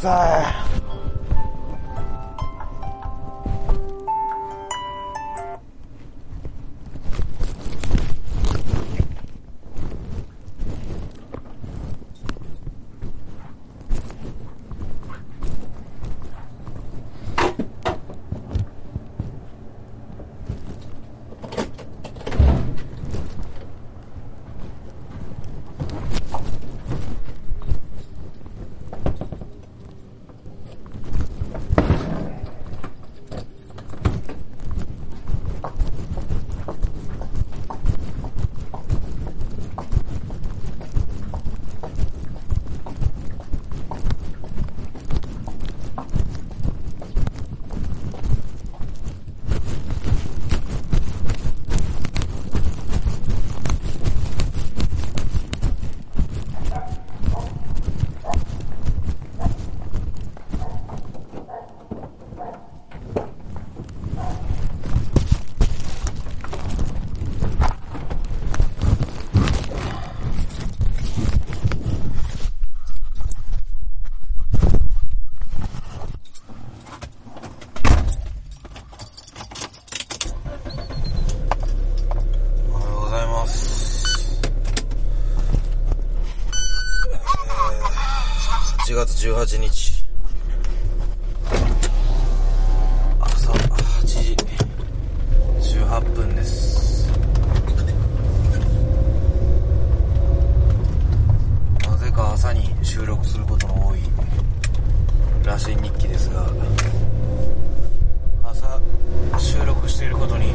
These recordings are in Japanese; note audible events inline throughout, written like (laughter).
在。18日。朝8時18分です。なぜか朝に収録することの多い。羅針日記ですが。朝収録していることに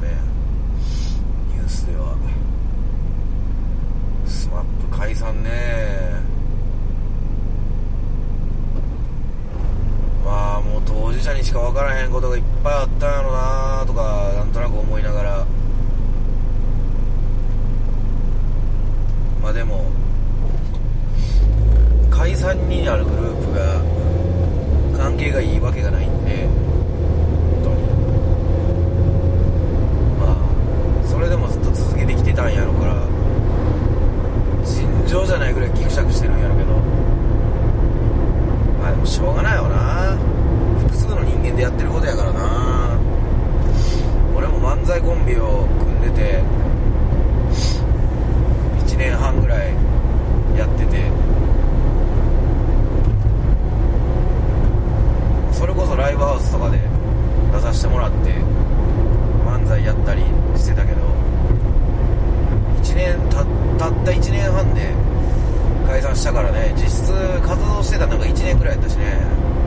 ねニュースでは。SMAP 解散ね。まあもう当事者にしか分からへんことがいっぱいあったんやろなとかなんとなく思いながら。まあでも解散になるグループが関係がいいわけがないんで。れでもずっと続けて1年半で解散したからね実質活動してたのが1年くらいやったしね。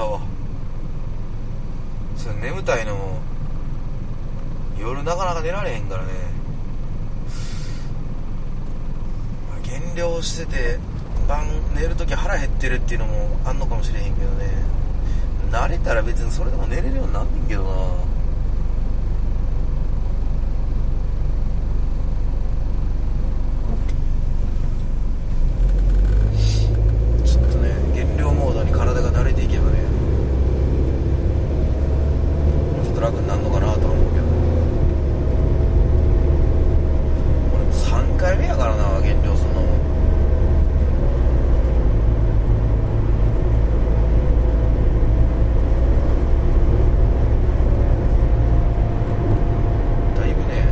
朝は。それ眠たいのも夜なかなか寝られへんからね。ま減量してて晩寝るとき腹減ってるっていうのもあんのかもしれへんけどね。慣れたら別にそれでも寝れるようになんねんけどなちょっとね減量モードに体が慣れていけばねもうちょっと楽になるのかなとは思うけど俺も3回目やからな減量するのもだいぶね、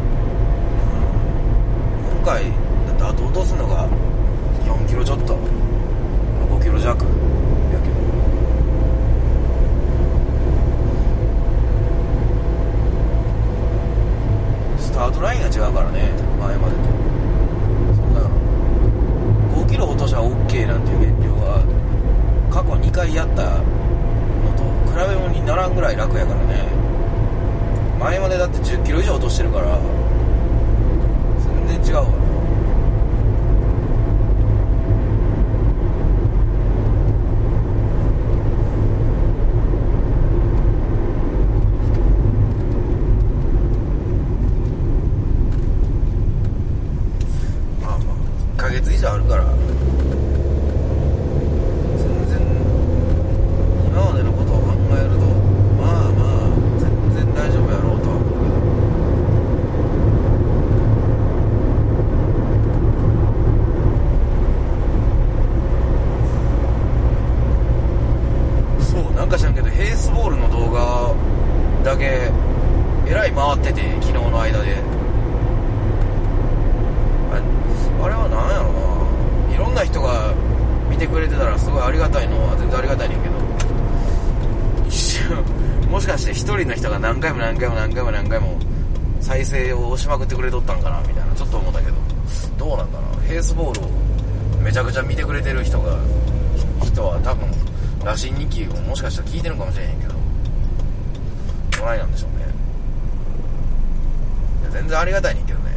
うん今回だってあと落とすのが4キロちょっと5キロ弱やけどスタートラインが違うからね前までとそんな5キロ落としは OK なんていう減量は過去2回やったのと比べ物にならんぐらい楽やからね前までだって1 0キロ以上落としてるから全然違うわまあまあ1ヶ月以上あるから全然今までのことを考えるとまあまあ全然大丈夫やろうとは思うけどそうなんか知らんけどヘースボールの動画だけえらい回ってて昨日の間で。あれは何やろな。いろんな人が見てくれてたらすごいありがたいのは全然ありがたいねんけど。一 (laughs) 瞬もしかして一人の人が何回も何回も何回も何回も再生を押しまくってくれとったんかなみたいな。ちょっと思ったけど。どうなんかなヘースボールをめちゃくちゃ見てくれてる人が人は多分羅針日記をもしかしたら聞いてるかもしれへんけどどないなんでしょうね。いや全然ありがたいねんけどね。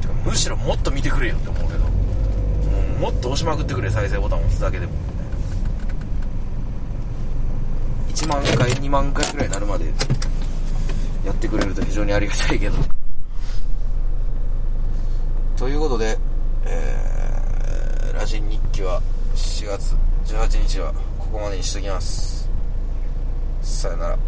てかむしろもっと見てくれよって思うけどもうもっと押しまくってくれ再生ボタン押すだけでも、ね、1万回2万回くらいになるまでやってくれると非常にありがたいけどということでえー、ラジン日記は4月18日はここまでにしときます。さよなら。